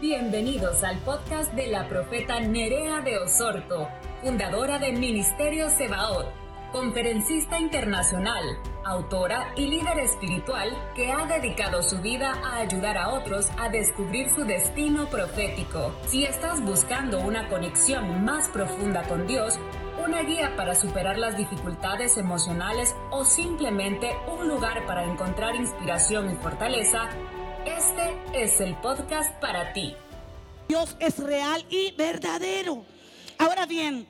Bienvenidos al podcast de la profeta Nerea de Osorto, fundadora de Ministerio Sebaot, conferencista internacional, autora y líder espiritual que ha dedicado su vida a ayudar a otros a descubrir su destino profético. Si estás buscando una conexión más profunda con Dios, una guía para superar las dificultades emocionales o simplemente un lugar para encontrar inspiración y fortaleza, este es el podcast para ti. Dios es real y verdadero. Ahora bien,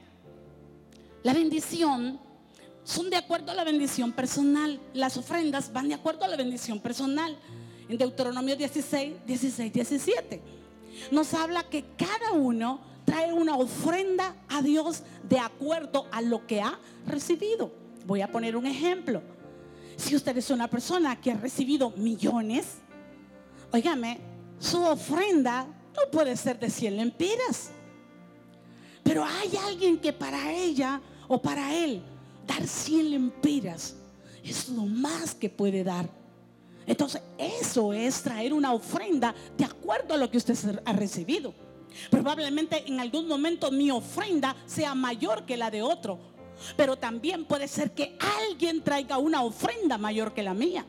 la bendición son de acuerdo a la bendición personal. Las ofrendas van de acuerdo a la bendición personal. En Deuteronomio 16, 16, 17 nos habla que cada uno trae una ofrenda a Dios de acuerdo a lo que ha recibido. Voy a poner un ejemplo. Si usted es una persona que ha recibido millones, Óigame, su ofrenda no puede ser de 100 lempiras. Pero hay alguien que para ella o para él dar 100 lempiras es lo más que puede dar. Entonces, eso es traer una ofrenda de acuerdo a lo que usted ha recibido. Probablemente en algún momento mi ofrenda sea mayor que la de otro. Pero también puede ser que alguien traiga una ofrenda mayor que la mía.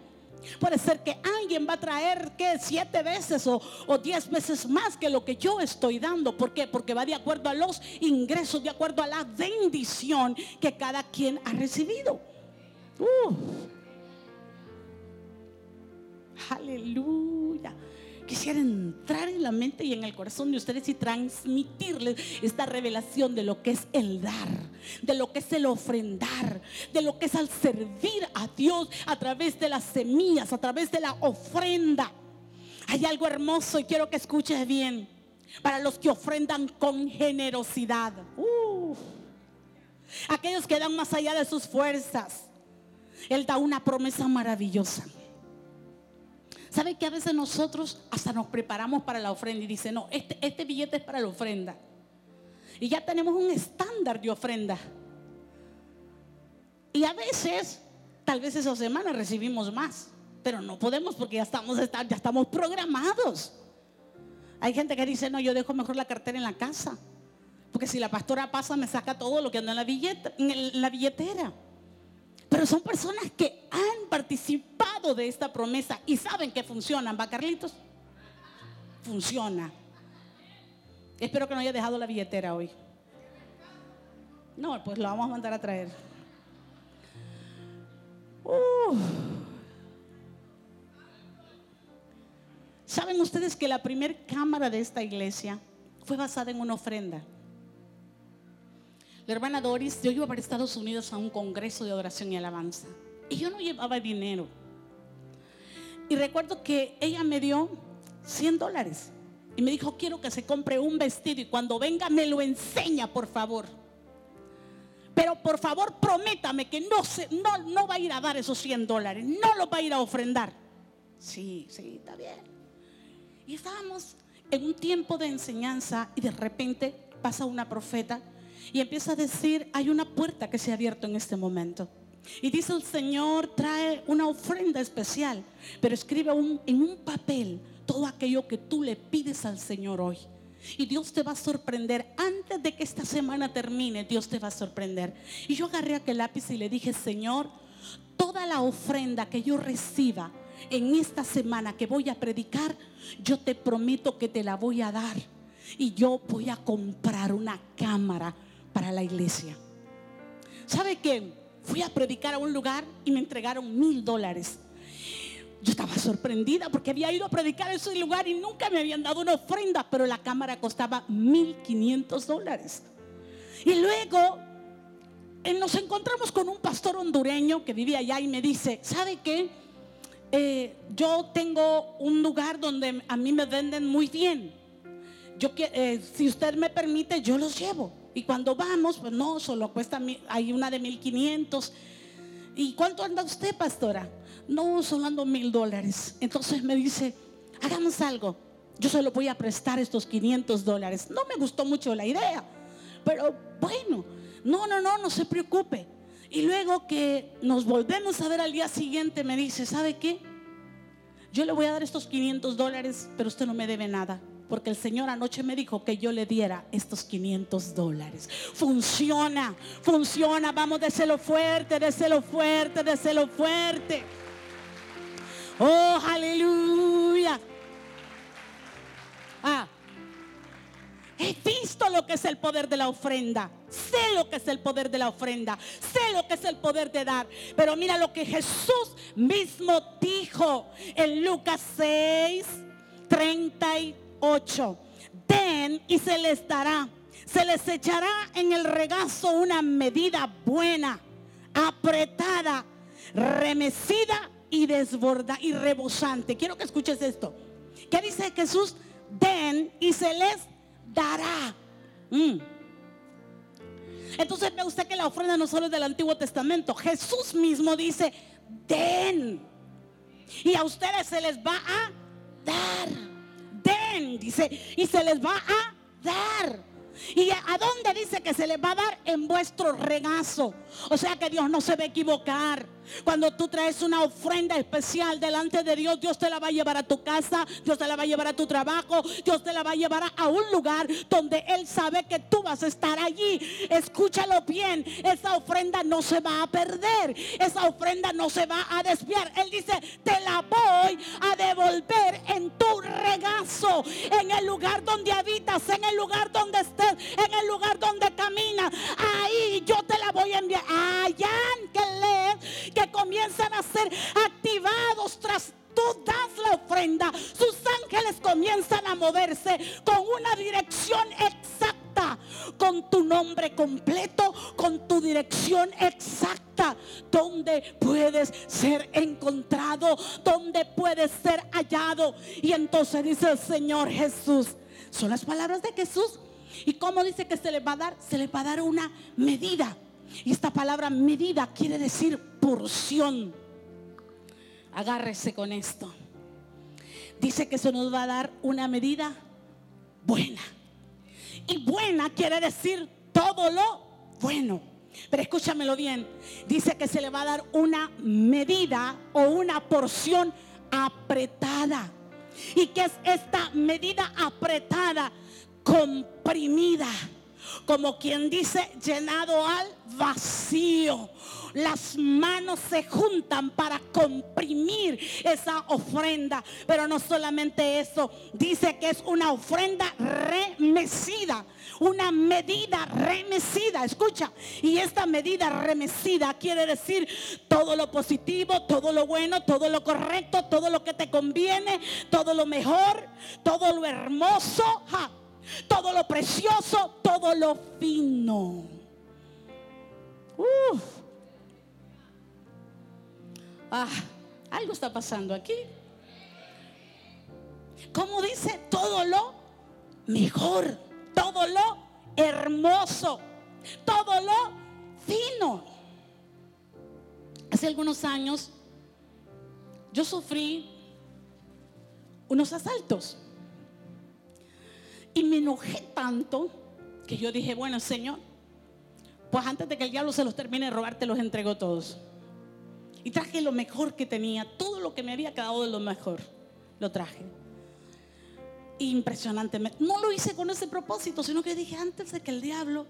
Puede ser que alguien va a traer que siete veces o, diez veces más que lo que yo estoy dando. ¿Por qué? Porque va de acuerdo a los ingresos, de acuerdo a la bendición que cada quien ha recibido. Uh. Aleluya. Quisiera entrar en la mente y en el corazón de ustedes y transmitirles esta revelación de lo que es el dar, de lo que es el ofrendar, de lo que es al servir a Dios a través de las semillas, a través de la ofrenda. Hay algo hermoso y quiero que escuches bien. Para los que ofrendan con generosidad. aquellos que dan más allá de sus fuerzas. Él da una promesa maravillosa. ¿Sabe que a veces nosotros hasta nos preparamos para la ofrenda y dice, no, este, este billete es para la ofrenda? Y ya tenemos un estándar de ofrenda. Y a veces, tal vez esa semana recibimos más, pero no podemos porque ya estamos, ya estamos programados. Hay gente que dice, no, yo dejo mejor la cartera en la casa. Porque si la pastora pasa, me saca todo lo que anda en la, en la billetera. Pero son personas que han participado de esta promesa y saben que funcionan, ¿va Carlitos? Funciona. Espero que no haya dejado la billetera hoy. No, pues lo vamos a mandar a traer. ¿Saben ustedes que la primera cámara de esta iglesia fue basada en una ofrenda? La hermana Doris, yo iba para Estados Unidos a un congreso de oración y alabanza. Y yo no llevaba dinero. Y recuerdo que ella me dio 100 dólares. Y me dijo, quiero que se compre un vestido y cuando venga me lo enseña, por favor. Pero por favor prométame que no, se, no, no va a ir a dar esos 100 dólares, no lo va a ir a ofrendar. Sí, sí, está bien. Y estábamos en un tiempo de enseñanza y de repente pasa una profeta y empieza a decir, hay una puerta que se ha abierto en este momento. Y dice el Señor, trae una ofrenda especial, pero escribe en un papel todo aquello que tú le pides al Señor hoy. Y Dios te va a sorprender. Antes de que esta semana termine, Dios te va a sorprender. Y yo agarré aquel lápiz y le dije, Señor, toda la ofrenda que yo reciba en esta semana que voy a predicar, yo te prometo que te la voy a dar. Y yo voy a comprar una cámara para la iglesia. ¿Sabe qué? Fui a predicar a un lugar y me entregaron mil dólares. Yo estaba sorprendida porque había ido a predicar a ese lugar y nunca me habían dado una ofrenda, pero la cámara costaba mil quinientos dólares. Y luego eh, nos encontramos con un pastor hondureño que vivía allá y me dice, ¿sabe qué? Eh, yo tengo un lugar donde a mí me venden muy bien. Yo, eh, si usted me permite, yo los llevo. Y cuando vamos, pues no, solo cuesta, hay una de 1500. ¿Y cuánto anda usted, pastora? No, solo ando mil dólares. Entonces me dice, hagamos algo. Yo se lo voy a prestar estos 500 dólares. No me gustó mucho la idea, pero bueno, no, no, no, no se preocupe. Y luego que nos volvemos a ver al día siguiente, me dice, ¿sabe qué? Yo le voy a dar estos 500 dólares, pero usted no me debe nada porque el Señor anoche me dijo que yo le diera estos 500 dólares. Funciona, funciona. Vamos, déselo fuerte, déselo fuerte, déselo fuerte. Oh, aleluya. Ah, he visto lo que es el poder de la ofrenda. Sé lo que es el poder de la ofrenda. Sé lo que es el poder de dar. Pero mira lo que Jesús mismo dijo en Lucas 6, 38. Den y se les dará. Se les echará en el regazo una medida buena, apretada, remecida y desborda y rebosante. Quiero que escuches esto. ¿Qué dice Jesús? Den y se les dará. Mm. Entonces ve usted que la ofrenda no solo es del Antiguo Testamento. Jesús mismo dice, den. Y a ustedes se les va a dar. Dice, y se les va a dar. ¿Y a dónde dice que se les va a dar? En vuestro regazo. O sea que Dios no se va a equivocar. Cuando tú traes una ofrenda especial delante de Dios, Dios te la va a llevar a tu casa, Dios te la va a llevar a tu trabajo, Dios te la va a llevar a un lugar donde Él sabe que tú vas a estar allí. Escúchalo bien, esa ofrenda no se va a perder, esa ofrenda no se va a desviar. Él dice, te la voy a en el lugar donde habitas, en el lugar donde estés, en el lugar donde caminas. Ahí yo te la voy a enviar. Allá que lee que comienzan a ser activados tras tú das la ofrenda, sus ángeles comienzan a moverse con una dirección con tu nombre completo, con tu dirección exacta, donde puedes ser encontrado, donde puedes ser hallado. Y entonces dice el Señor Jesús, son las palabras de Jesús. ¿Y cómo dice que se le va a dar? Se le va a dar una medida. Y esta palabra medida quiere decir porción. Agárrese con esto. Dice que se nos va a dar una medida buena. Y buena quiere decir todo lo bueno. Pero escúchamelo bien. Dice que se le va a dar una medida o una porción apretada. ¿Y que es esta medida apretada? Comprimida como quien dice, llenado al vacío. Las manos se juntan para comprimir esa ofrenda. Pero no solamente eso, dice que es una ofrenda remecida, una medida remecida. Escucha, y esta medida remecida quiere decir todo lo positivo, todo lo bueno, todo lo correcto, todo lo que te conviene, todo lo mejor, todo lo hermoso todo lo precioso, todo lo fino. Ah, algo está pasando aquí. Como dice, todo lo mejor, todo lo hermoso, todo lo fino. Hace algunos años yo sufrí unos asaltos. Y me enojé tanto que yo dije, bueno, Señor, pues antes de que el diablo se los termine de robar, te los entrego todos. Y traje lo mejor que tenía, todo lo que me había quedado de lo mejor, lo traje. Impresionantemente. No lo hice con ese propósito, sino que dije, antes de que el diablo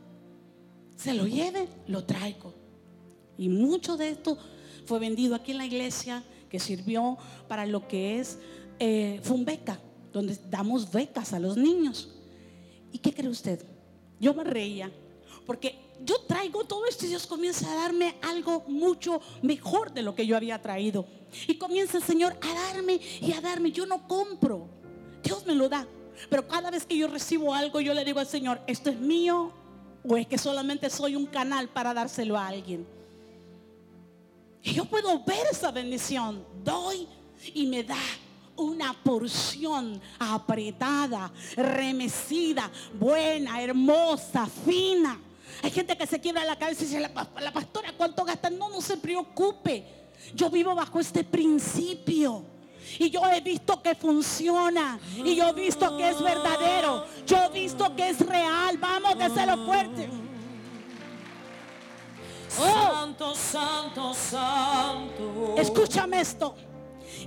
se lo lleve, lo traigo. Y mucho de esto fue vendido aquí en la iglesia, que sirvió para lo que es eh, Fumbeca donde damos becas a los niños. ¿Y qué cree usted? Yo me reía, porque yo traigo todo esto y Dios comienza a darme algo mucho mejor de lo que yo había traído. Y comienza el Señor a darme y a darme. Yo no compro, Dios me lo da. Pero cada vez que yo recibo algo, yo le digo al Señor, ¿esto es mío o es que solamente soy un canal para dárselo a alguien? Y yo puedo ver esa bendición. Doy y me da una porción apretada, remecida, buena, hermosa, fina. Hay gente que se quiebra la cabeza y dice, la, pastora, ¿cuánto gasta? No, no se preocupe. Yo vivo bajo este principio. Y yo he visto que funciona. Y yo he visto que es verdadero. Yo he visto que es real. Vamos, lo fuerte. Santo, santo, santo. Escúchame esto.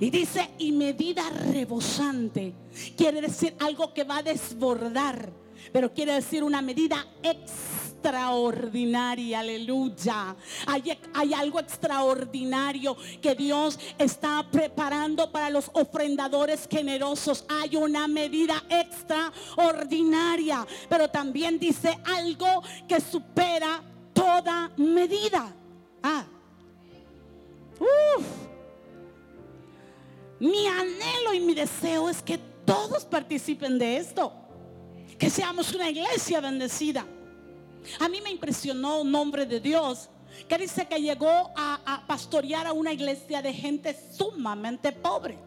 Y dice, y medida rebosante. Quiere decir algo que va a desbordar. Pero quiere decir una medida extraordinaria. Aleluya. Hay, hay, algo extraordinario que Dios está preparando para los ofrendadores generosos. Hay una medida extraordinaria. Pero también dice algo que supera toda medida. Ah. Uf. Mi anhelo y mi deseo es que todos participen de esto. Que seamos una iglesia bendecida. A mí me impresionó un hombre de Dios que dice que llegó a, pastorear a una iglesia de gente sumamente pobre.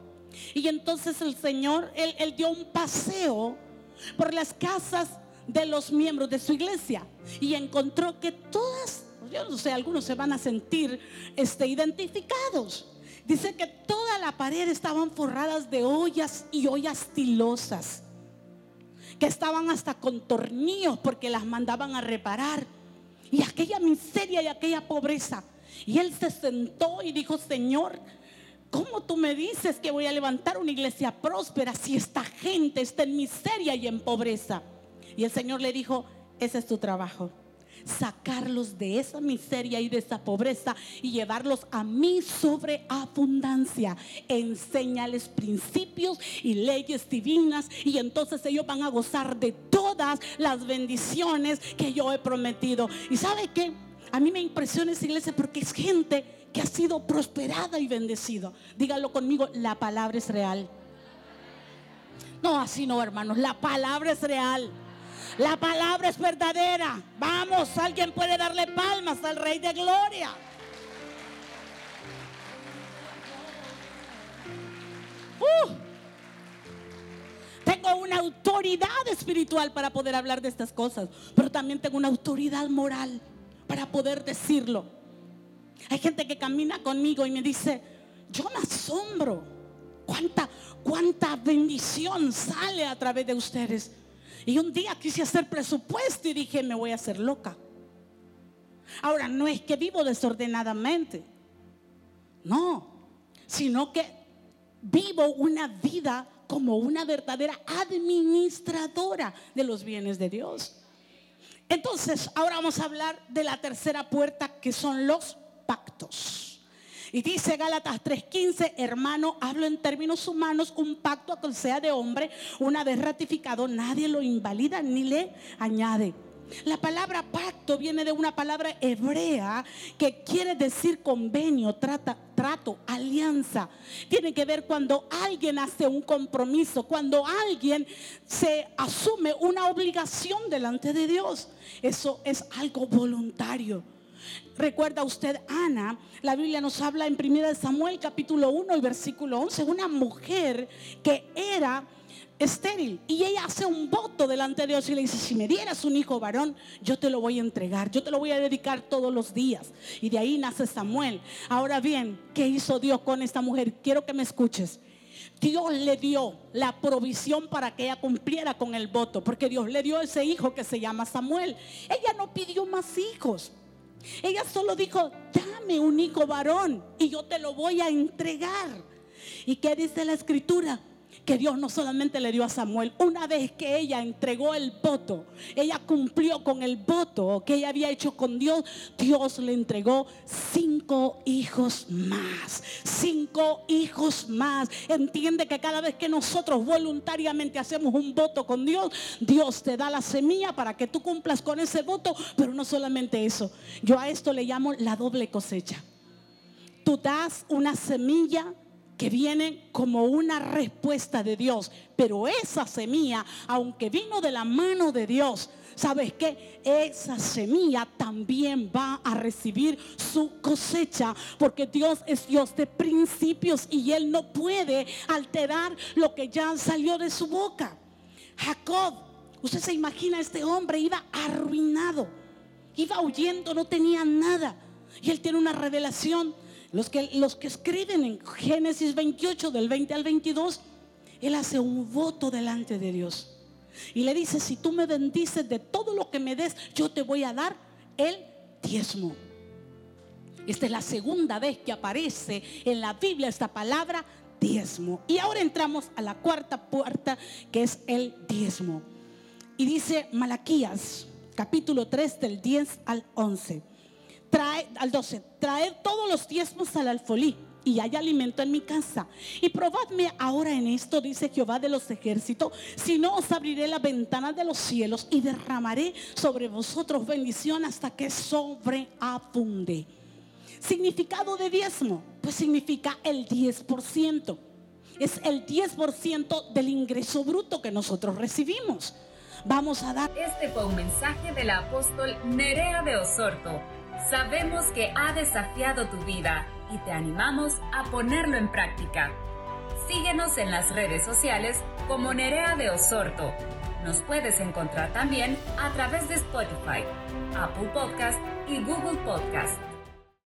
Y entonces el Señor, él, dio un paseo por las casas de los miembros de su iglesia y encontró que todas, yo no sé, algunos se van a sentir este, identificados. Dice que la pared estaban forradas de ollas y ollas tilosas, que estaban hasta con tornillos porque las mandaban a reparar. Y aquella miseria y aquella pobreza. Y él se sentó y dijo, Señor, ¿cómo tú me dices que voy a levantar una iglesia próspera si esta gente está en miseria y en pobreza? Y el Señor le dijo, ese es tu trabajo sacarlos de esa miseria y de esa pobreza y llevarlos a mi sobreabundancia. Enséñales principios y leyes divinas y entonces ellos van a gozar de todas las bendiciones que yo he prometido. ¿Y sabe qué? A mí me impresiona esa iglesia porque es gente que ha sido prosperada y bendecido. Dígalo conmigo, la palabra es real. No, así no, hermanos, la palabra es real. La palabra es verdadera. Vamos, alguien puede darle palmas al Rey de Gloria. Uh, tengo una autoridad espiritual para poder hablar de estas cosas, pero también tengo una autoridad moral para poder decirlo. Hay gente que camina conmigo y me dice, yo me asombro. ¿Cuánta, cuánta bendición sale a través de ustedes? Y un día quise hacer presupuesto y dije, me voy a hacer loca. Ahora, no es que vivo desordenadamente, no, sino que vivo una vida como una verdadera administradora de los bienes de Dios. Entonces, ahora vamos a hablar de la tercera puerta que son los pactos. Y dice Gálatas 3:15, hermano, hablo en términos humanos, un pacto que sea de hombre, una vez ratificado, nadie lo invalida ni le añade. La palabra pacto viene de una palabra hebrea que quiere decir convenio, trata, trato, alianza. Tiene que ver cuando alguien hace un compromiso, cuando alguien se asume una obligación delante de Dios. Eso es algo voluntario. Recuerda usted, Ana, la Biblia nos habla en 1 Samuel capítulo 1 y versículo 11, una mujer que era estéril y ella hace un voto delante de Dios y le dice, si me dieras un hijo varón, yo te lo voy a entregar, yo te lo voy a dedicar todos los días. Y de ahí nace Samuel. Ahora bien, ¿qué hizo Dios con esta mujer? Quiero que me escuches. Dios le dio la provisión para que ella cumpliera con el voto, porque Dios le dio ese hijo que se llama Samuel. Ella no pidió más hijos. Ella solo dijo, dame un hijo varón y yo te lo voy a entregar. ¿Y qué dice la escritura? Que Dios no solamente le dio a Samuel, una vez que ella entregó el voto, ella cumplió con el voto que ella había hecho con Dios, Dios le entregó cinco hijos más, cinco hijos más. Entiende que cada vez que nosotros voluntariamente hacemos un voto con Dios, Dios te da la semilla para que tú cumplas con ese voto, pero no solamente eso, yo a esto le llamo la doble cosecha. Tú das una semilla que viene como una respuesta de Dios. Pero esa semilla, aunque vino de la mano de Dios, ¿sabes qué? Esa semilla también va a recibir su cosecha, porque Dios es Dios de principios y Él no puede alterar lo que ya salió de su boca. Jacob, usted se imagina, este hombre iba arruinado, iba huyendo, no tenía nada. Y él tiene una revelación los que, los que escriben en Génesis 28 del 20 al 22, él hace un voto delante de Dios. Y le dice, si tú me bendices de todo lo que me des, yo te voy a dar el diezmo. Esta es la segunda vez que aparece en la Biblia esta palabra diezmo. Y ahora entramos a la cuarta puerta, que es el diezmo. Y dice Malaquías, capítulo 3, del 10 al 11. Trae, al 12, traed todos los diezmos al alfolí y hay alimento en mi casa. Y probadme ahora en esto, dice Jehová de los ejércitos, si no os abriré la ventana de los cielos y derramaré sobre vosotros bendición hasta que sobreabunde. Significado de diezmo, pues significa el 10%. Es el 10% del ingreso bruto que nosotros recibimos. Vamos a dar... Este fue un mensaje del apóstol Nerea de Osorto. Sabemos que ha desafiado tu vida y te animamos a ponerlo en práctica. Síguenos en las redes sociales como Nerea de Osorto. Nos puedes encontrar también a través de Spotify, Apple Podcast y Google Podcast.